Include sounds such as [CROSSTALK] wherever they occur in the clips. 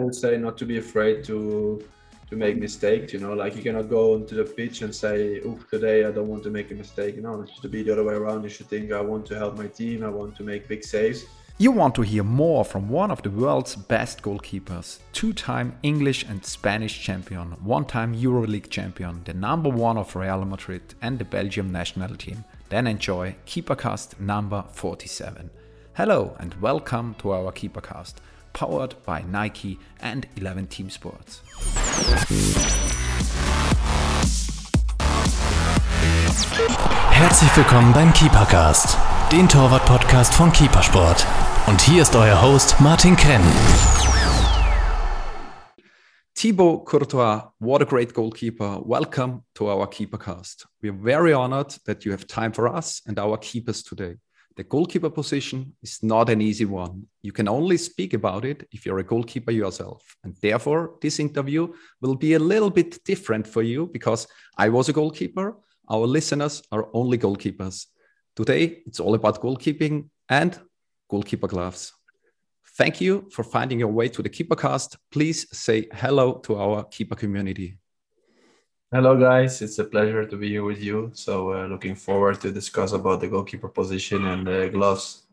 would say not to be afraid to to make mistakes. You know, like you cannot go onto the pitch and say, "Oh, today I don't want to make a mistake." You know, it should be the other way around. You should think, "I want to help my team. I want to make big saves." You want to hear more from one of the world's best goalkeepers, two time English and Spanish champion, one time EuroLeague champion, the number one of Real Madrid and the Belgium national team. Then enjoy Keepercast number 47. Hello and welcome to our Keepercast, powered by Nike and 11 Team Sports. Herzlich willkommen beim Keepercast, den Torwart-Podcast von Keepersport. Und hier ist euer Host Martin Krenn. Thibaut Courtois, what a great goalkeeper. Welcome to our Keepercast. We are very honored that you have time for us and our keepers today. The goalkeeper position is not an easy one. You can only speak about it if you're a goalkeeper yourself. And therefore, this interview will be a little bit different for you because I was a goalkeeper. Our listeners are only goalkeepers. Today, it's all about goalkeeping and goalkeeper gloves. Thank you for finding your way to the Keepercast. Please say hello to our keeper community. Hello, guys. It's a pleasure to be here with you. So, uh, looking forward to discuss about the goalkeeper position and the gloves.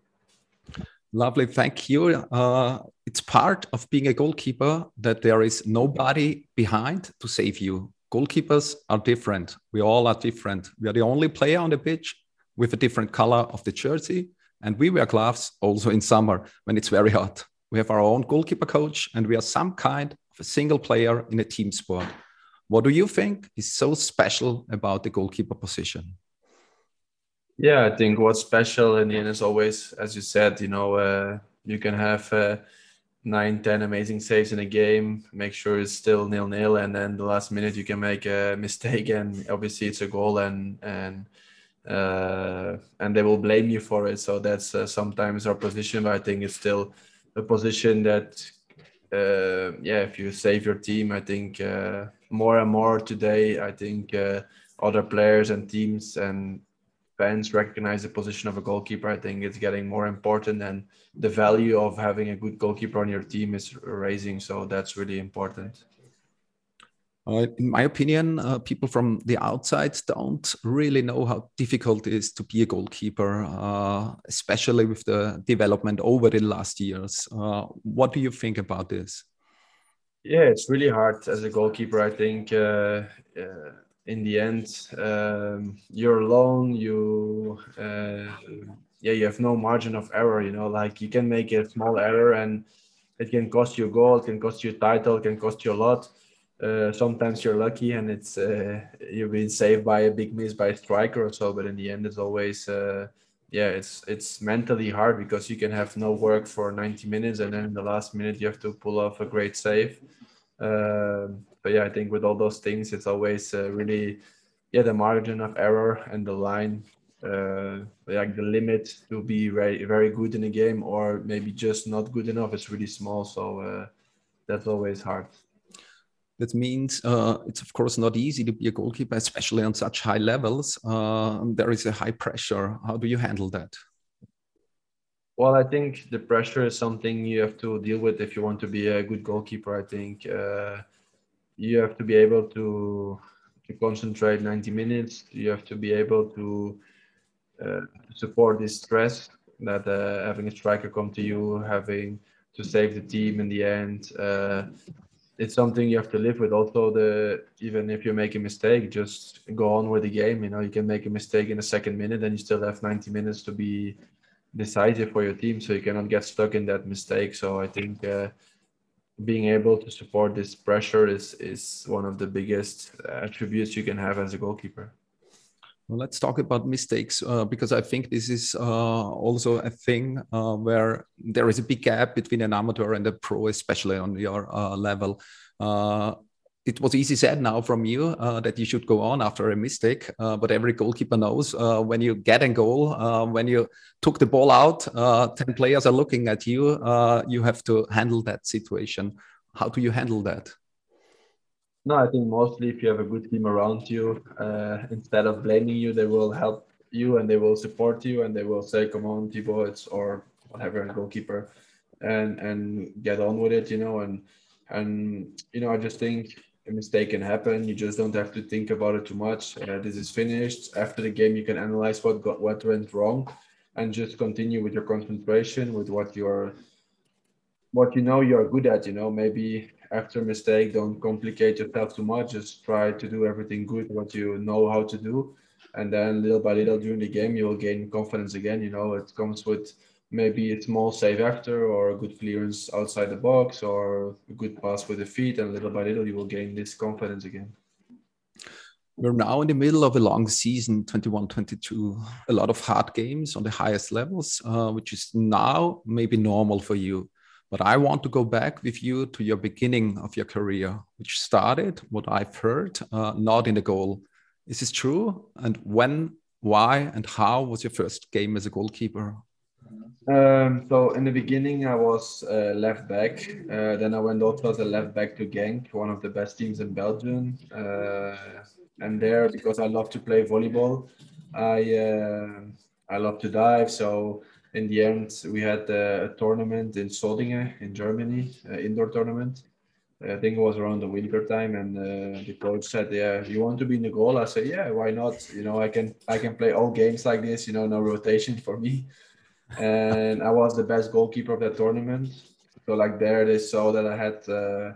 Lovely, thank you. Uh, it's part of being a goalkeeper that there is nobody behind to save you. Goalkeepers are different. We all are different. We are the only player on the pitch with a different color of the jersey, and we wear gloves also in summer when it's very hot. We have our own goalkeeper coach, and we are some kind of a single player in a team sport. What do you think is so special about the goalkeeper position? Yeah, I think what's special in the end is always, as you said, you know, uh, you can have uh, nine, ten amazing saves in a game, make sure it's still nil nil, and then the last minute you can make a [LAUGHS] mistake, and obviously it's a goal, and and uh, and they will blame you for it. So that's uh, sometimes our position, but I think it's still a position that, uh, yeah, if you save your team, I think uh, more and more today, I think uh, other players and teams and fans recognize the position of a goalkeeper. I think it's getting more important, and the value of having a good goalkeeper on your team is raising. So that's really important. Uh, in my opinion, uh, people from the outside don't really know how difficult it is to be a goalkeeper, uh, especially with the development over the last years. Uh, what do you think about this? Yeah, it's really hard as a goalkeeper. I think uh, uh, in the end, um, you're alone. You, yeah, you have no margin of error. You know, like you can make a small error and it can cost you a goal, it can cost you a title, it can cost you a lot. Uh, sometimes you're lucky and it's uh, you've been saved by a big miss by a striker or so. But in the end, it's always uh, yeah, it's it's mentally hard because you can have no work for 90 minutes and then in the last minute you have to pull off a great save. Um, but yeah, I think with all those things, it's always uh, really yeah the margin of error and the line, uh, like the limit to be very very good in a game or maybe just not good enough. It's really small, so that's always hard. That means uh, it's of course not easy to be a goalkeeper, especially on such high levels. Uh, there is a high pressure. How do you handle that? Well, I think the pressure is something you have to deal with if you want to be a good goalkeeper. I think uh, you have to be able to to concentrate 90 minutes. You have to be able to uh, support this stress that uh, having a striker come to you, having to save the team in the end. Uh, it's something you have to live with. Also, the even if you make a mistake, just go on with the game. You know, you can make a mistake in the second minute, and you still have 90 minutes to be decisive for your team, so you cannot get stuck in that mistake. So I think uh, being able to support this pressure is is one of the biggest attributes you can have as a goalkeeper. Well, let's talk about mistakes uh, because I think this is uh, also a thing uh, where there is a big gap between an amateur and a pro, especially on your uh, level. Uh, it was easy said now from you uh, that you should go on after a mistake, but every goalkeeper knows when you get a goal, when you took the ball out, 10 players are looking at you, you have to handle that situation. How do you handle that? No, I think mostly if you have a good team around you, uh, instead of blaming you, they will help you and they will support you and they will say, "Come on, Thibaut, it's or whatever, goalkeeper," and and get on with it, you know. And And you know, I just think a mistake can happen. You just don't have to think about it too much. Uh, this is finished. After the game, you can analyze what got what went wrong, and just continue with your concentration with what you're what you know you're good at. You know, maybe after a mistake, don't complicate yourself too much. Just try to do everything good, what you know how to do, and then little by little during the game, you will gain confidence again. You know, it comes with maybe a small save after or a good clearance outside the box or a good pass with the feet. And little by little you will gain this confidence again. We're now in the middle of a long season 21 22 a lot of hard games on the highest levels uh, which is now maybe normal for you but i want to go back with you to your beginning of your career which started what i've heard uh, not in the goal is this true and when why and how was your first game as a goalkeeper um, so in the beginning, I was uh, left back. Uh, then I went also as a left back to Genk, one of the best teams in Belgium. Uh, and there, because I love to play volleyball, I uh, I love to dive. So in the end, we had a tournament in Solingen in Germany, indoor tournament. I think it was around the winter time, and uh, the coach said, "Yeah, you want to be in the goal?" I said, "Yeah, why not? You know, I can I can play all games like this. You know, no rotation for me." and I was the best goalkeeper of that tournament. So like there, they saw that I had uh,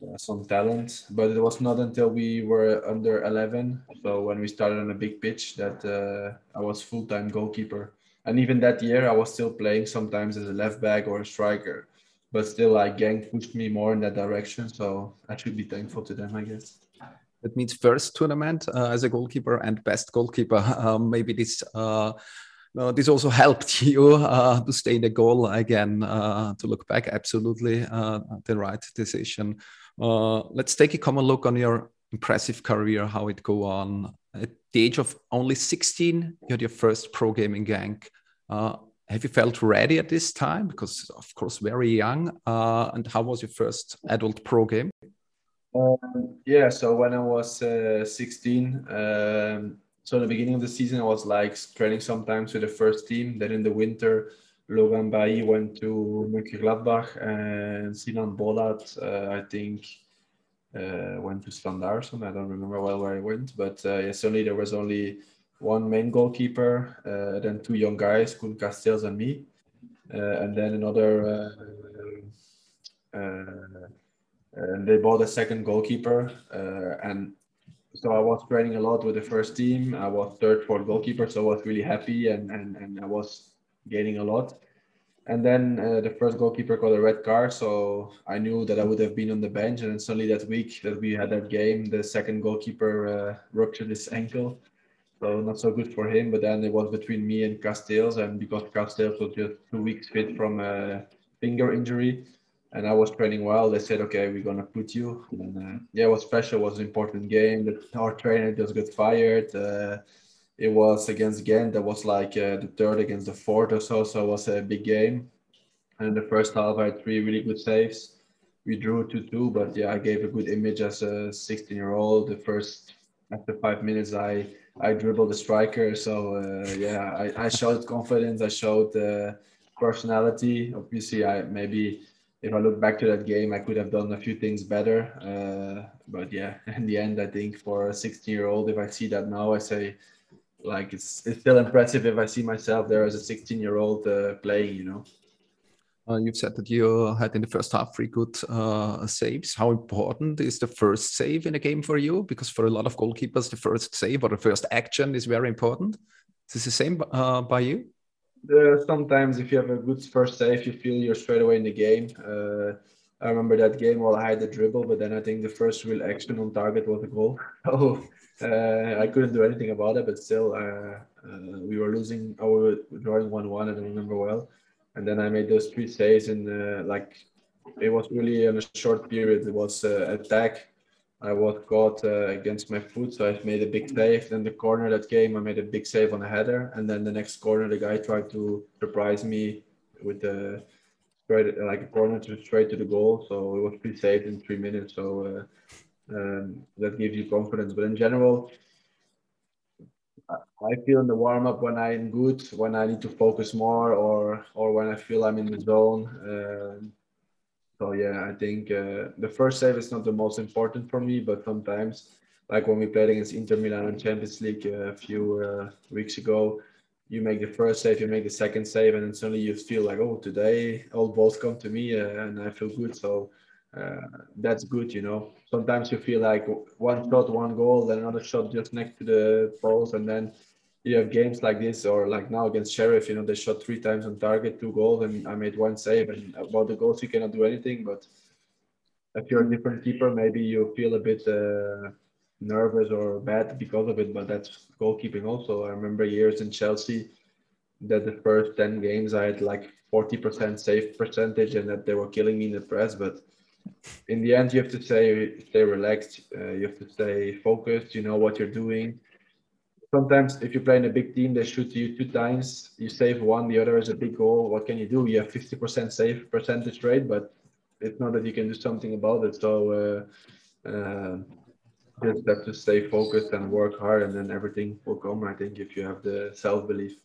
uh, some talent, but it was not until we were under 11, so when we started on a big pitch, that uh, I was full time goalkeeper. And even that year, I was still playing sometimes as a left back or a striker, but still, like Genk pushed me more in that direction. So I should be thankful to them, I guess. That means first tournament uh, as a goalkeeper and best goalkeeper. [LAUGHS] Um, maybe this uh, uh, this also helped [LAUGHS] you uh, to stay in the goal again, uh, to look back. Absolutely uh, the right decision. Uh, let's take a common look on your impressive career, how it go on. At the age of only 16, you had your first pro game in Genk. Uh, have you felt ready at this time? Because, of course, very young. and how was your first adult pro game? Um, yeah, so when I was 16, um, so in the beginning of the season, I was like training sometimes with the first team. Then in the winter, Logan Bailly went to Mönchengladbach and Sinan Bolat, uh, I think, uh, went to Standard. I don't remember well where I went, but uh, yeah, suddenly there was only one main goalkeeper, uh, then two young guys, Koen Casteels and me, uh, and then another. Uh, and they bought a second goalkeeper, and so I was training a lot with the first team. I was third, fourth goalkeeper, so I was really happy and and, and I was gaining a lot. And then uh, the first goalkeeper got a red card, so I knew that I would have been on the bench. And then suddenly that week that we had that game, the second goalkeeper uh, ruptured his ankle, so not so good for him. But then it was between me and Casteels, and because Casteels was just two weeks fit from a finger injury, and I was training well. They said, "Okay, we're gonna put you." And uh, yeah, it was special. It was an important game. The, our trainer just got fired. Uh, it was against Ghent. That was like uh, the third against the fourth or so. So it was a big game. And the first half, I had three really good saves. We drew two two, but yeah, I gave a good image as a 16 year old. The first after five minutes, I I dribbled the striker. So uh, yeah, I, I showed confidence. I showed uh, personality. Obviously, I maybe if I look back to that game, I could have done a few things better. Uh, but yeah, [LAUGHS] in the end, I think for a 16 year old, if I see that now, I say, like, it's, it's still impressive if I see myself there as a 16 year old uh, playing, you know. Uh, you've said that you had in the first half three good uh, saves. How important is the first save in a game for you? Because for a lot of goalkeepers, the first save or the first action is very important. Is this the same uh, by you? uh, sometimes if you have a good first save, you feel you're straight away in the game. Uh, I remember that game while I had the dribble, but then I think the first real action on target was a goal. [LAUGHS] Oh, uh, I couldn't do anything about it, but still, uh, uh, we were losing. I was drawing one-one, I remember well. And then I made those three saves, and uh, like it was really in a short period. It was attack, I was caught uh, against my foot, so I made a big save. Then the corner that came, I made a big save on a header, and then the next corner, the guy tried to surprise me with the straight like a corner to straight to the goal. So it was pre saved in three minutes. So uh, um, that gives you confidence. But in general, I feel in the warm up when I'm good, when I need to focus more, or or when I feel I'm in the zone. Uh, So yeah, I think uh, the first save is not the most important for me, but sometimes, like when we played against Inter Milan in Champions League a few uh, weeks ago, you make the first save, you make the second save, and then suddenly you feel like, oh, today all balls come to me, uh, and I feel good. So uh, that's good, you know. Sometimes you feel like one shot, one goal, then another shot just next to the post, and then you have games like this or like now against Sheriff, you know, they shot three times on target, two goals, and I made one save. And about the goals, you cannot do anything. But if you're a different keeper, maybe you feel a bit uh, nervous or bad because of it. But that's goalkeeping also. I remember years in Chelsea that the first 10 games I had like 40% save percentage and that they were killing me in the press. But in the end, you have to stay, stay relaxed. Uh, you have to stay focused. You know what you're doing sometimes if you play in a big team, they shoot you two times, you save one, the other is a big goal. What can you do? You have 50% save percentage rate, but it's not that you can do something about it. So uh, uh, just have to stay focused and work hard, and then everything will come. I think if you have the self belief.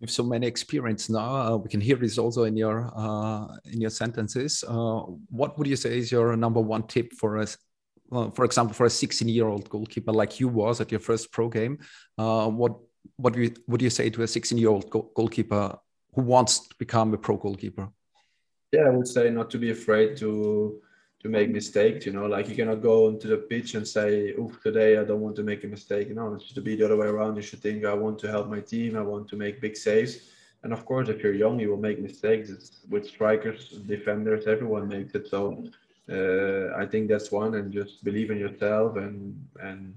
With so many experience now, uh, we can hear this also in your uh, in your sentences. Uh, what would you say is your number one tip for us for example, for a 16 year old goalkeeper like you was at your first pro game, uh, what what would you, would you say to a 16 year old goalkeeper who wants to become a pro goalkeeper? Yeah, I would say not to be afraid to to make mistakes. You know, like you cannot go into the pitch and say, "Oof, today I don't want to make a mistake." Know, it should be the other way around. You should think, "I want to help my team. I want to make big saves." And of course, if you're young, you will make mistakes. It's with strikers, defenders, everyone makes it. So uh, I think that's one, and just believe in yourself and and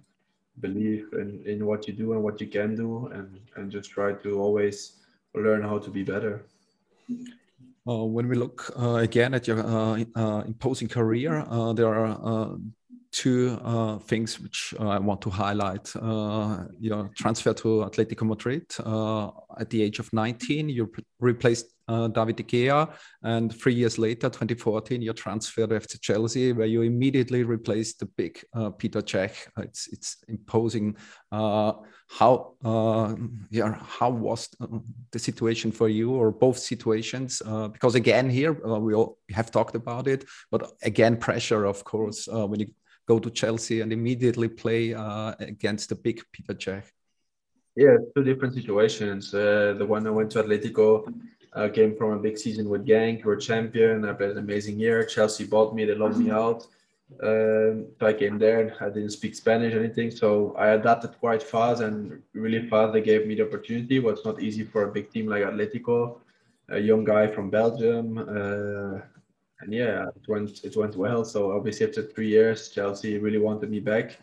believe in, in what you do and what you can do, and and just try to always learn how to be better. Uh, when we look uh, again at your uh, uh imposing career, uh, there are uh, two things which I want to highlight. your transfer to Atletico Madrid at the age of 19, you replaced uh, David De Gea. And three years later, 2014, you transferred to Chelsea, where you immediately replaced the big uh, Peter Cech. It's it's imposing. Uh, how uh, yeah, how was the situation for you, or both situations? Uh, because again, here uh, we all have talked about it, but again, pressure, of course, when you go to Chelsea and immediately play against the big Peter Cech. Yeah, two different situations. the one I went to Atletico I came from a big season with Genk, we're champion. I played an amazing year. Chelsea bought me, they loaned me out. Um, so I came there. And I didn't speak Spanish or anything, so I adapted quite fast and really fast. They gave me the opportunity. What's not easy for a big team like Atletico, a young guy from Belgium, uh, and yeah, it went it went well. So obviously after three years, Chelsea really wanted me back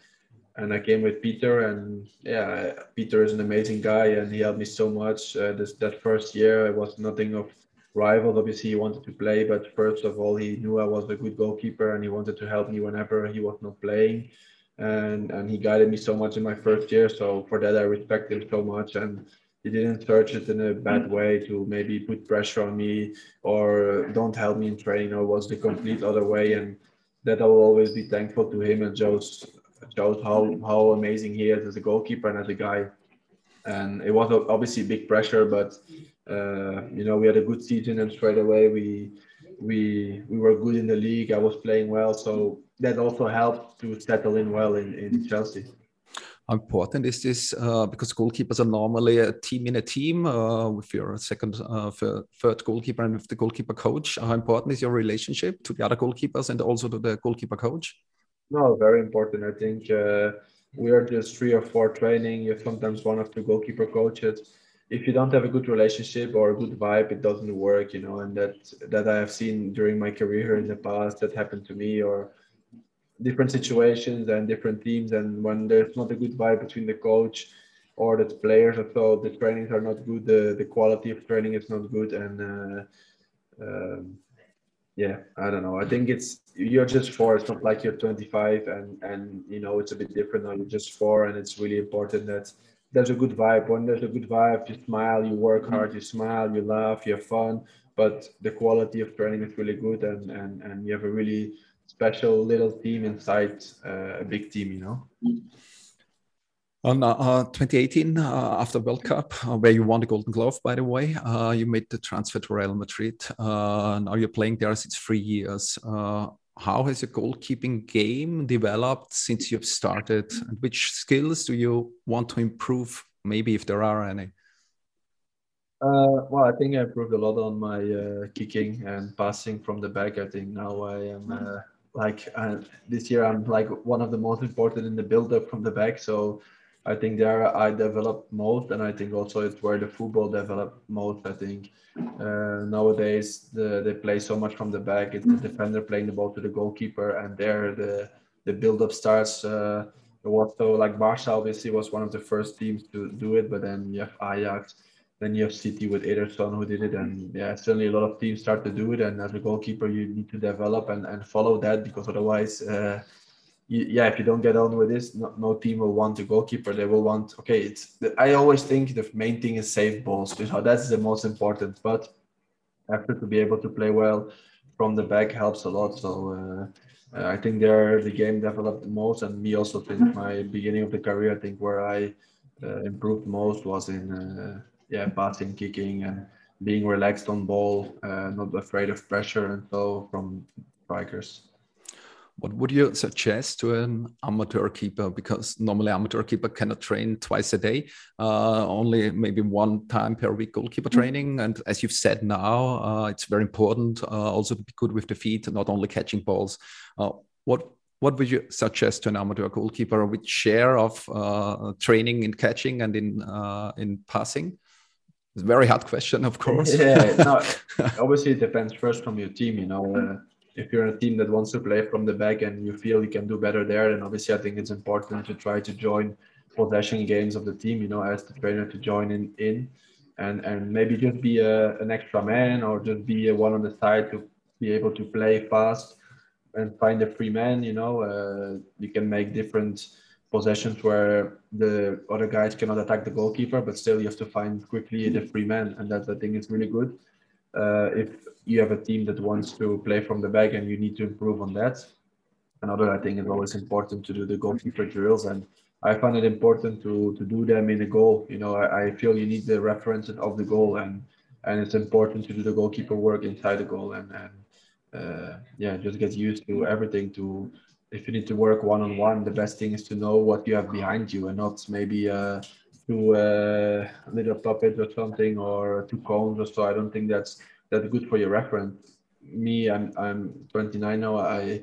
and I came with Peter, and yeah, Peter is an amazing guy, and he helped me so much. Uh, this that first year, I was nothing of rival. Obviously, he wanted to play, but first of all, he knew I was a good goalkeeper, and he wanted to help me whenever he was not playing, and and he guided me so much in my first year. So for that, I respect him so much, and he didn't search it in a bad way to maybe put pressure on me or don't help me in training, or was the complete other way, and that I will always be thankful to him and Joe's shows how how amazing he is as a goalkeeper and as a guy. And it was obviously big pressure, but uh, you know we had a good season and straight away we we we were good in the league. I was playing well, so that also helped to settle in well in, in Chelsea. How important is this? Uh, because goalkeepers are normally a team in a team uh, with your second, uh, third goalkeeper and with the goalkeeper coach. How important is your relationship to the other goalkeepers and also to the goalkeeper coach? No, very important. I think uh, we are just three or four training. You sometimes one of the goalkeeper coaches. If you don't have a good relationship or a good vibe, it doesn't work, you know. And that that I have seen during my career in the past. That happened to me or different situations and different teams. And when there's not a good vibe between the coach or the players, or so the trainings are not good. The the quality of training is not good, and uh, um, yeah i don't know. I think it's you're just four it's not like you're 25 and and you know it's a bit different now. You're just four and it's really important that there's a good vibe. When there's a good vibe you smile you work hard you smile you laugh you have fun but the quality of training is really good and and and you have a really special little team inside uh, a big team you know On uh, 2018, uh, after World Cup, uh, where you won the Golden Glove, by the way, uh, you made the transfer to Real Madrid. Uh, now you're playing there since three years. Uh, how has your goalkeeping game developed since you've started? And which skills do you want to improve, maybe if there are any? well, I think I improved a lot on my kicking and passing from the back. I think now I am like this year I'm like one of the most important in the build up from the back. So I think there I developed most, and I think also it's where the football developed most. I think uh, nowadays the, they play so much from the back. It's the defender playing the ball to the goalkeeper, and there the the build up starts. Uh, so like Barca obviously was one of the first teams to do it, but then you have Ajax, then you have City with Ederson who did it, and yeah, certainly a lot of teams start to do it. And as a goalkeeper, you need to develop and, and follow that because otherwise. Uh, yeah, if you don't get on with this, no, no, team will want a goalkeeper. They will want okay. It's I always think the main thing is save balls. You know, that's the most important. But after to be able to play well from the back helps a lot. So uh, I think there the game developed the most, and me also think my beginning of the career. I think where I uh, improved most was in uh, yeah passing, kicking, and being relaxed on ball, uh, not afraid of pressure, and so from strikers. What would you suggest to an amateur keeper? Because normally amateur keeper cannot train twice a day, uh, only maybe one time per week goalkeeper mm-hmm. training. And as you've said now, uh, it's very important uh, also to be good with the feet, not only catching balls. Uh, what what would you suggest to an amateur goalkeeper? Which share of uh, training in catching and in uh, in passing? It's a very hard question, of course. Yeah, no, [LAUGHS] obviously it depends first from your team. You know if you're a team that wants to play from the back and you feel you can do better there, then obviously I think it's important to try to join possession games of the team. You know, as the trainer to join in in, and and maybe just be a, an extra man or just be a one on the side to be able to play fast and find a free man. You know, uh, you can make different possessions where the other guys cannot attack the goalkeeper, but still you have to find quickly the free man, and that I think is really good. Uh, if you have a team that wants to play from the back and you need to improve on that. Another, I think, is always important to do the goalkeeper drills, and I find it important to to do them in a goal. You know, I, I feel you need the reference of the goal, and and it's important to do the goalkeeper work inside the goal, and and uh, yeah, just get used to everything. To if you need to work one on one, the best thing is to know what you have behind you, and not maybe. Uh, two uh, little puppets or something or two cones or so. I don't think that's that good for your reference. Me, I'm I'm 29 now. I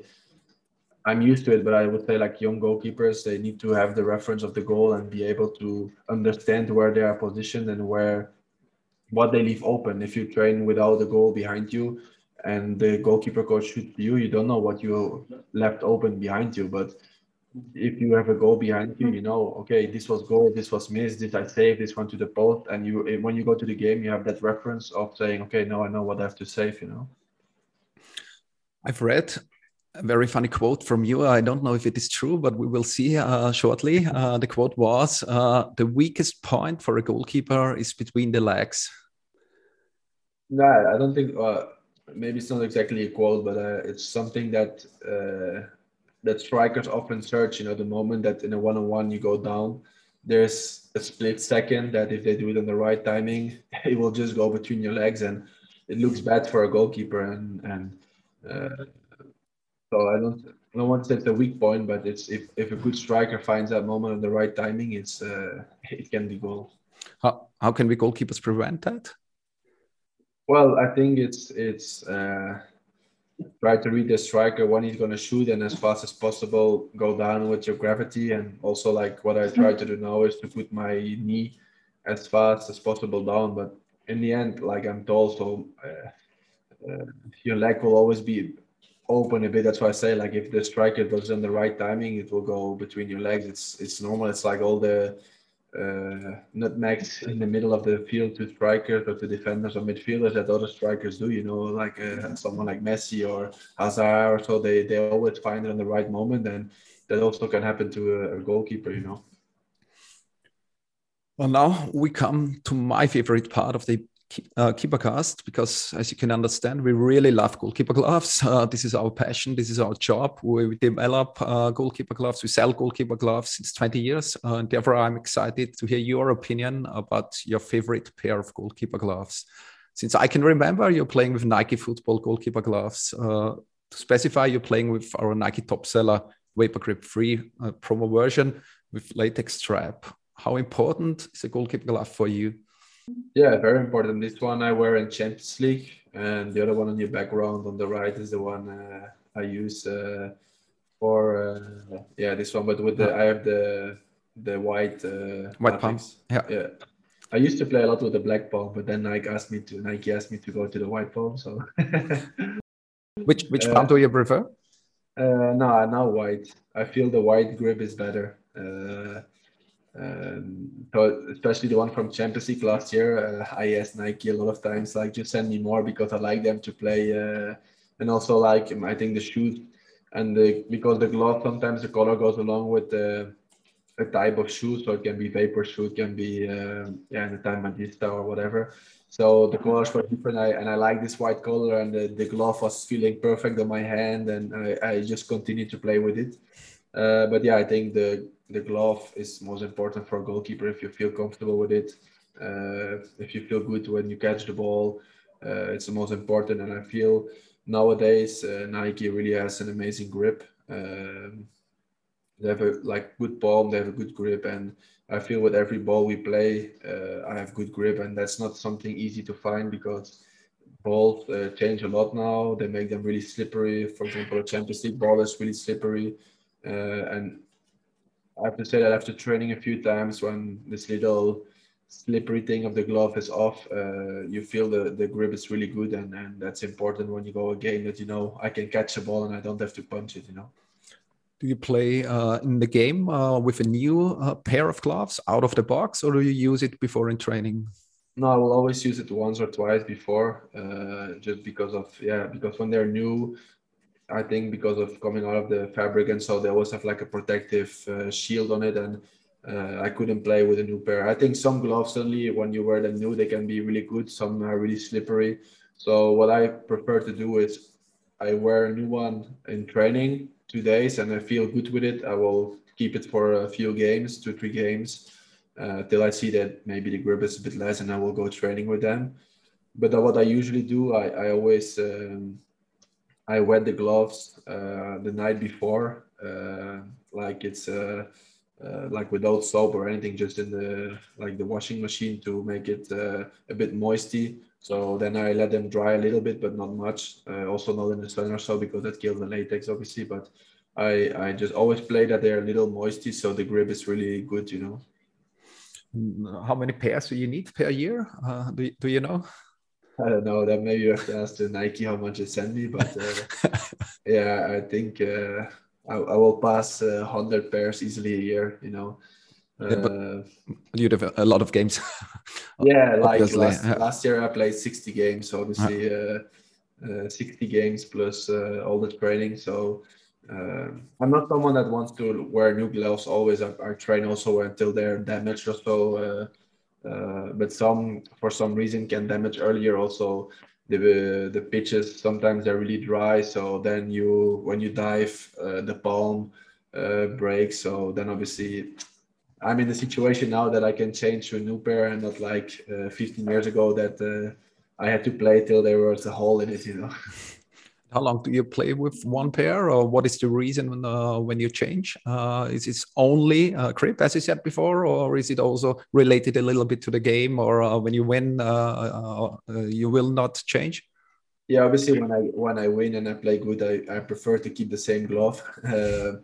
I'm used to it, but I would say like young goalkeepers, they need to have the reference of the goal and be able to understand where they are positioned and where what they leave open. If you train without the goal behind you and the goalkeeper coach shoots you, you don't know what you left open behind you. But if you have a goal behind you, you know, okay, this was goal, this was missed, did I save this one to the post? And you, eh, when you go to the game, you have that reference of saying, okay, now I know what I have to save, you know. I've read a very funny quote from you. I don't know if it is true, but we will see uh, shortly. Uh, the quote was uh, The weakest point for a goalkeeper is between the legs. No, I don't think, uh, maybe it's not exactly a quote, but uh, it's something that uh, that strikers often search. You know, the moment that in a one-on-one you go down, there's a split second that if they do it in the right timing, [LAUGHS] it will just go between your legs, and it looks bad for a goalkeeper. And and uh, so I don't I don't want to say it's a weak point, but it's if, if a good striker finds that moment at the right timing, it's uh, [LAUGHS] it can be goal. How how can we goalkeepers prevent that? Well, I think it's it's. Uh, try to read the striker when he's going to shoot and as fast as possible go down with your gravity. And also like what i try to do now is to put my knee as fast as possible down. But in the end like i'm tall so uh, uh, your leg will always be open a bit. That's why i say like if the striker does in the right timing it will go between your legs. It's it's normal. It's like all the uh, nutmegs in the middle of the field to strikers or to defenders or midfielders that other strikers do. You know, like uh, someone like Messi or Hazard or so. They they always find it in the right moment, and that also can happen to a, a goalkeeper. You know. Well, now we come to my favorite part of the uh, keeper cast because as you can understand we really love goalkeeper gloves. [LAUGHS] Uh, this is our passion this is our job. We develop uh, goalkeeper gloves we sell goalkeeper gloves since 20 years uh, and therefore i'm excited to hear your opinion about your favorite pair of goalkeeper gloves. Since i can remember you're playing with nike football goalkeeper gloves uh, to specify you're playing with our nike top seller Vapor Grip3 uh, promo version with latex strap. How important is a goalkeeper glove for you yeah, very important. This one I wear in Champions League, and the other one on your background on the right is the one uh, I use uh, for uh, yeah this one. But with the I have the the white uh, white pumps. Yeah, yeah. I used to play a lot with the black palm, but then Nike asked me to Nike asked me to go to the white palm. So [LAUGHS] which which palm do you prefer? Uh, no, now white. I feel the white grip is better. Um, especially the one from Champions League last year, uh, I asked Nike a lot of times, like, just send me more because I like them to play, uh, and also like I think the shoes and the because the glove sometimes the color goes along with the a type of shoe, so it can be vapor shoe, it can be uh, yeah, the time magista or whatever. So the colors were different, I, and I like this white color, and the, the glove was feeling perfect on my hand, and I, I just continued to play with it. Uh, but yeah, I think the the glove is most important for a goalkeeper if you feel comfortable with it. Uh, if you feel good when you catch the ball, uh, it's the most important. And I feel nowadays uh, Nike really has an amazing grip. Um, they have a like good palm, they have a good grip, and I feel with every ball we play, uh, I have good grip, and that's not something easy to find because balls uh, change a lot now. They make them really slippery. For example, a Champions League ball is really slippery, uh, and I have to say that after training a few times, when this little slippery thing of the glove is off, uh, you feel the, the grip is really good, and, and that's important when you go a game that you know I can catch the ball and I don't have to punch it. You know. Do you play uh, in the game uh, with a new uh, pair of gloves out of the box, or do you use it before in training? No, I will always use it once or twice before, uh, just because of yeah, because when they're new, I think because of coming out of the fabric and so they always have like a protective uh, shield on it and uh, I couldn't play with a new pair. I think some gloves suddenly when you wear them new they can be really good. Some are really slippery. So what I prefer to do is I wear a new one in training two days and I feel good with it. I will keep it for a few games, two three games, uh, till I see that maybe the grip is a bit less and I will go training with them. But what I usually do, I, I always um, I wet the gloves uh, the night before, uh, like it's uh, uh, like without soap or anything, just in the like the washing machine to make it uh, a bit moisty. So then I let them dry a little bit, but not much. Uh, also not in the sun or so because that kills the latex, obviously. But I I just always play that they're a little moisty, so the grip is really good, you know. How many pairs do you need per year? do, do you know? I don't know. That maybe you have to ask the Nike how much they send me, but uh, [LAUGHS] yeah, I think uh, I, I, will pass uh, hundred pairs easily a year. You know. Yeah, but uh, you'd have a lot of games. [LAUGHS] yeah, like last, last, year I played sixty games. Obviously, uh, uh, sixty games plus all the training. So I'm not someone that wants to wear new gloves always. I, I train also until they're damaged or so uh, but some for some reason can damage earlier also. The the pitches sometimes they're really dry so then you when you dive uh, the palm uh, breaks. So then obviously i'm in the situation now that i can change to a new pair and not like uh, 15 years ago that uh, i had to play till there was a hole in it you know [LAUGHS] how long do you play with one pair or what is the reason when, uh, when you change? Uh, is it only uh, grip as you said before or is it also related a little bit to the game or uh, when you win uh, uh, you will not change? Yeah obviously when i when i win and i play good i, I prefer to keep the same glove. [LAUGHS]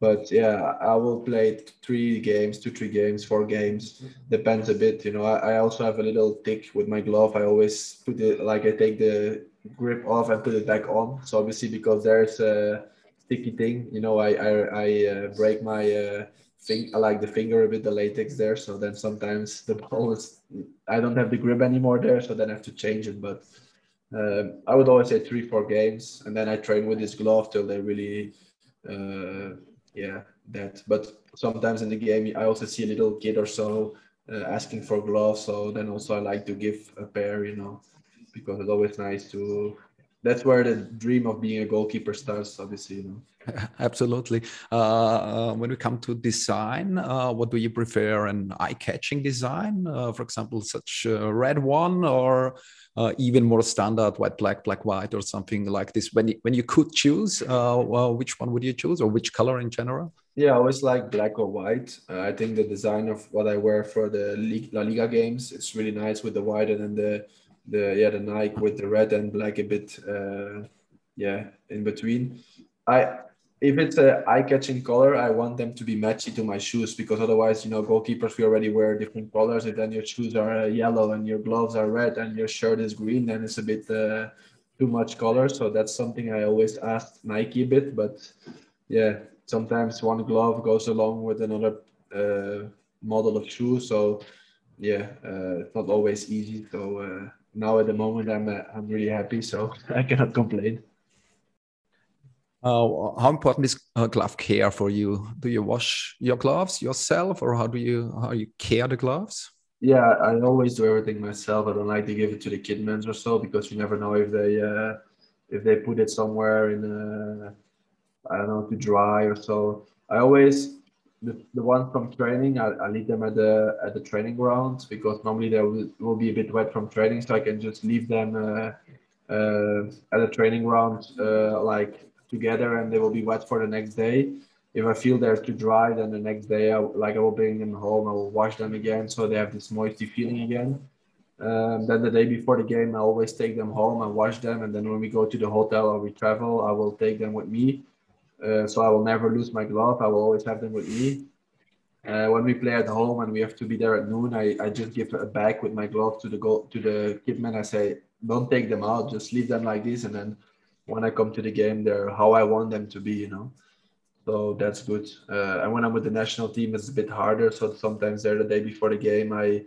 But yeah i will play three games two three games four games. Depends a bit you know. I, I also have a little tick with my glove. I always put it like i take the grip off and put it back on. So obviously because there's a sticky thing, you know, I I, I uh, break my uh, thing. I like the finger a bit, the latex there. So then sometimes the ball is I don't have the grip anymore there, so then I have to change it. But um, I would always say three four games, and then I train with this glove till they really. Uh, yeah, that. But sometimes in the game, I also see a little kid or so uh, asking for gloves. So then also I like to give a pair, you know, because it's always nice to. That's where the dream of being a goalkeeper starts, obviously, you know. [LAUGHS] Absolutely. Uh, when we come to design, uh, what do you prefer? An eye-catching design, uh, for example, such a red one, or uh, even more standard white, black, black, white, or something like this? When you, when you could choose, uh, well, which one would you choose, or which color in general? Yeah, I always like black or white. Uh, I think the design of what I wear for the La Liga games it's really nice with the white and then the the yeah the Nike with the red and black a bit uh, yeah in between. I if it's a eye-catching color, I want them to be matchy to my shoes because otherwise, you know, goalkeepers we already wear different colors. If then your shoes are uh, yellow and your gloves are red and your shirt is green, then it's a bit uh, too much color. So that's something I always ask Nike a bit. But yeah, sometimes one glove goes along with another uh, model of shoe. So yeah, uh, it's not always easy. So uh, now at the moment, I'm uh, I'm really happy. So [LAUGHS] I cannot complain. Uh, how important is uh, glove care for you? Do you wash your gloves yourself, or how do you how you care the gloves? Yeah, I always do everything myself. I don't like to give it to the kitmans or so because you never know if they uh, if they put it somewhere in a, I don't know to dry or so. I always the, the ones from training I, I leave them at the at the training grounds because normally they will, will be a bit wet from training, so I can just leave them uh, uh, at the training ground uh, like together and they will be wet for the next day. If I feel they're too dry, then the next day, I, like I will bring them home, I will wash them again so they have this moisty feeling again. Um, then the day before the game, I always take them home and wash them. And then when we go to the hotel or we travel, I will take them with me. Uh, so I will never lose my glove. I will always have them with me. Uh, when we play at home and we have to be there at noon, I, I just give a bag with my glove to the goal to the kitman. I say, don't take them out, just leave them like this, and then when I come to the game, they're how I want them to be, you know. So that's good. Uh, and when I'm with the national team, it's a bit harder. So sometimes they're the day before the game, I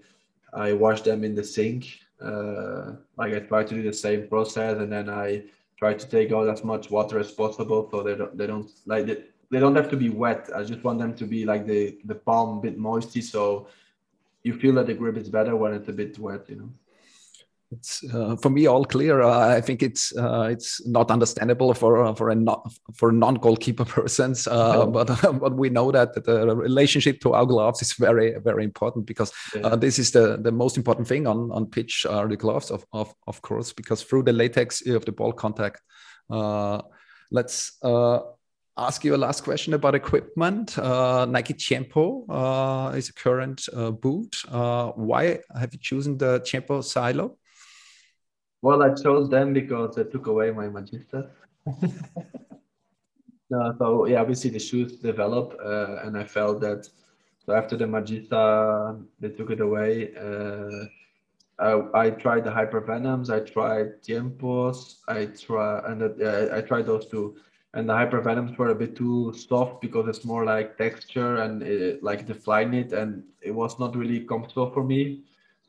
I wash them in the sink. Uh, like I try to do the same process, and then I try to take out as much water as possible, so they don't they don't like they, they don't have to be wet. I just want them to be like the the palm a bit moisty, so you feel that the grip is better when it's a bit wet, you know it's uh, for me all clear. Uh, I think it's uh, it's not understandable for uh, for a not for non goalkeeper [LAUGHS] persons, uh, no. but [LAUGHS] but we know that the relationship to our gloves is very very important because uh, yeah. this is the the most important thing on on pitch are the gloves of of of course because through the latex of the ball contact. let's ask you a last question about equipment. Uh, Nike Tiempo uh, is a current uh, boot. why have you chosen the Tiempo Silo? Well, I chose them because they took away my Magista. no, [LAUGHS] so yeah, obviously the shoes develop, uh, and I felt that so after the Magista, they took it away. Uh, I, I tried the Hypervenoms, I tried Tiempos, I try and uh, I tried those two. And the Hypervenoms were a bit too soft because it's more like texture and it, like the Flyknit, and it was not really comfortable for me.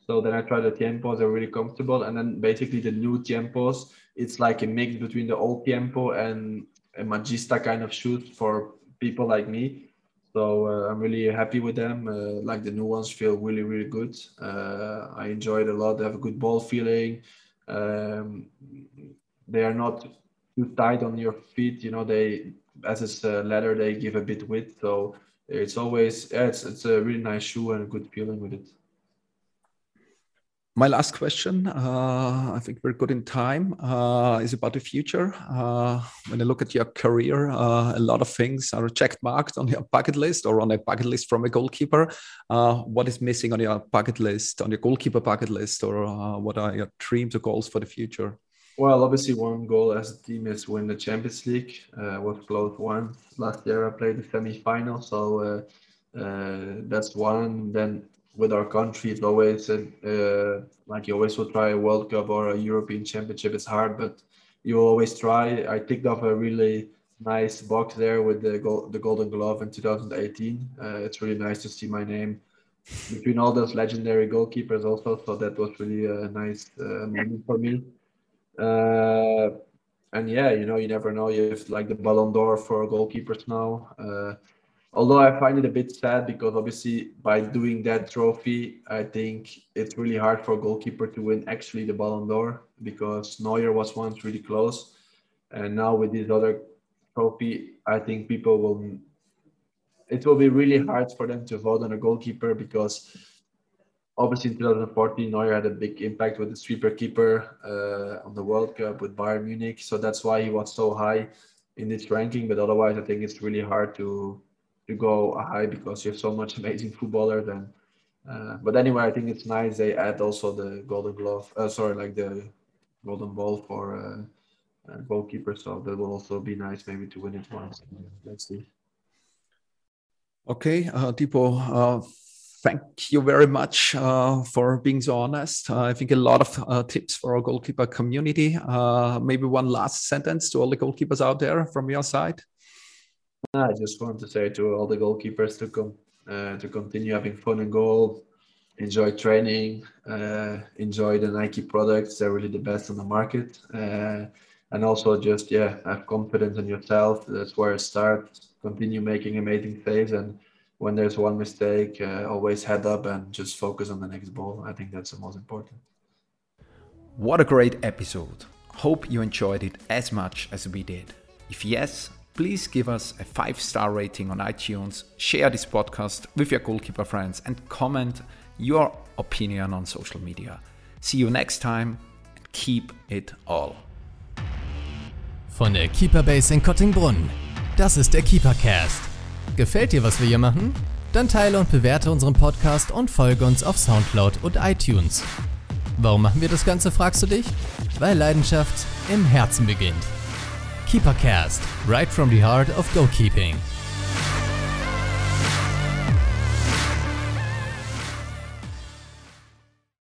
So then I tried the tiempos, they're really comfortable. And then basically the new tiempos, it's like a mix between the old tiempo and a magista kind of shoes for people like me. So uh, I'm really happy with them. Uh, like the new ones feel really, really good. Uh, I enjoy it a lot. They have a good ball feeling. Um, they are not too tight on your feet. You know, they as it's uh, leather, they give a bit width. So it's always yeah, it's it's a really nice shoe and a good feeling with it my last question, uh, I think we're good in time, uh, is about the future. Uh, when I look at your career, uh, a lot of things are checked marked on your bucket list or on a bucket list from a goalkeeper. Uh, what is missing on your bucket list, on your goalkeeper bucket list, or uh, what are your dreams or goals for the future? Well, obviously, one goal as a team is win the Champions League. Was close one last year. I played the semi-final, so that's one. Then with our country, it's always uh, like you always will try a World Cup or a European Championship. It's hard, but you always try. I ticked off a really nice box there with the gold, the Golden Glove in 2018. Uh, it's really nice to see my name between all those legendary goalkeepers also. So that was really a nice uh, moment for me. Uh, and yeah, you know, you never know if like the Ballon d'Or for goalkeepers now. Although I find it a bit sad because obviously by doing that trophy, I think it's really hard for a goalkeeper to win actually the Ballon d'Or because Neuer was once really close, and now with this other trophy, I think people will. It will be really hard for them to vote on a goalkeeper because obviously in 2014 Neuer had a big impact with the sweeper keeper uh, on the World Cup with Bayern Munich, so that's why he was so high in this ranking. But otherwise, I think it's really hard to to go high because you have so much amazing footballers. And uh, but anyway, I think it's nice they add also the Golden Glove. Uh, sorry, like the Golden Ball for uh, uh, goalkeeper. So that will also be nice, maybe to win it once. Let's see. Okay, uh, Thibaut, uh, thank you very much uh, for being so honest. Uh, I think a lot of uh, tips for our goalkeeper community. Uh, maybe one last sentence to all the goalkeepers out there from your side. I just want to say to all the goalkeepers to come uh, to continue having fun and goal, enjoy training, uh, enjoy the Nike products. They're really the best on the market. and also just yeah, have confidence in yourself. That's where it starts. Continue making amazing saves and when there's one mistake, uh, always head up and just focus on the next ball. I think that's the most important. What a great episode. Hope you enjoyed it as much as we did. If yes, please give us a five star rating on iTunes, share this podcast with your goalkeeper friends, and comment your opinion on social media. See you next time and keep it all. Von der Keeperbase in Kottingbrunn. Das ist der Keepercast. Gefällt dir, was wir hier machen? Dann teile und bewerte unseren Podcast und folge uns auf Soundcloud und iTunes. Warum machen wir das Ganze, fragst du dich? Weil Leidenschaft im Herzen beginnt. Keepercast, right from the heart of goalkeeping.